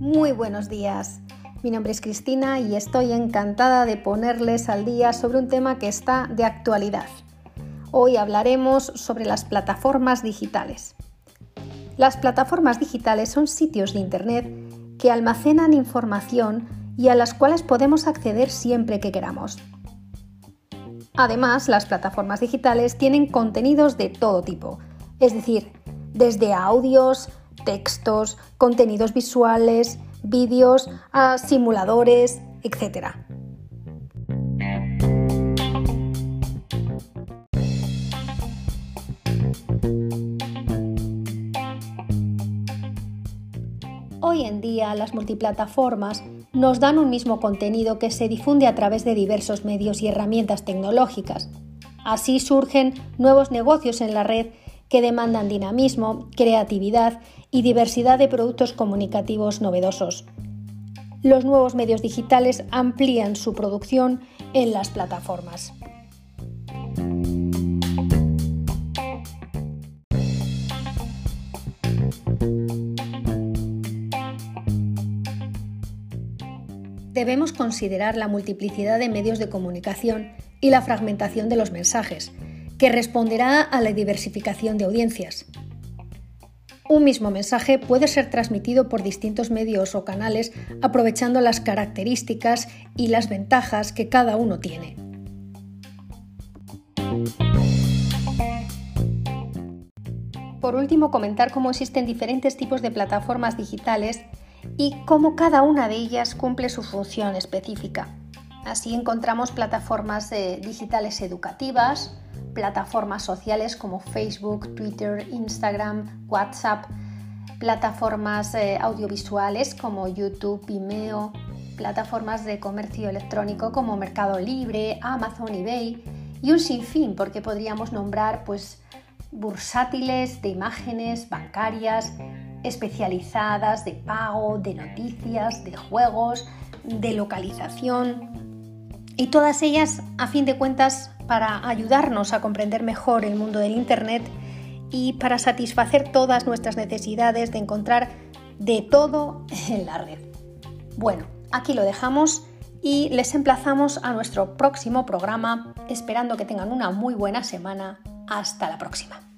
Muy buenos días. Mi nombre es Cristina y estoy encantada de ponerles al día sobre un tema que está de actualidad. Hoy hablaremos sobre las plataformas digitales. Las plataformas digitales son sitios de Internet que almacenan información y a las cuales podemos acceder siempre que queramos. Además, las plataformas digitales tienen contenidos de todo tipo, es decir, desde audios, textos, contenidos visuales, vídeos, a simuladores, etc. Hoy en día las multiplataformas nos dan un mismo contenido que se difunde a través de diversos medios y herramientas tecnológicas. Así surgen nuevos negocios en la red que demandan dinamismo, creatividad y diversidad de productos comunicativos novedosos. Los nuevos medios digitales amplían su producción en las plataformas. Debemos considerar la multiplicidad de medios de comunicación y la fragmentación de los mensajes, que responderá a la diversificación de audiencias. Un mismo mensaje puede ser transmitido por distintos medios o canales aprovechando las características y las ventajas que cada uno tiene. Por último, comentar cómo existen diferentes tipos de plataformas digitales y cómo cada una de ellas cumple su función específica. Así encontramos plataformas eh, digitales educativas, plataformas sociales como Facebook, Twitter, Instagram, WhatsApp, plataformas eh, audiovisuales como YouTube, Vimeo, plataformas de comercio electrónico como Mercado Libre, Amazon, eBay y un sinfín, porque podríamos nombrar pues bursátiles de imágenes bancarias, especializadas de pago, de noticias, de juegos, de localización. Y todas ellas a fin de cuentas para ayudarnos a comprender mejor el mundo del Internet y para satisfacer todas nuestras necesidades de encontrar de todo en la red. Bueno, aquí lo dejamos y les emplazamos a nuestro próximo programa, esperando que tengan una muy buena semana. Hasta la próxima.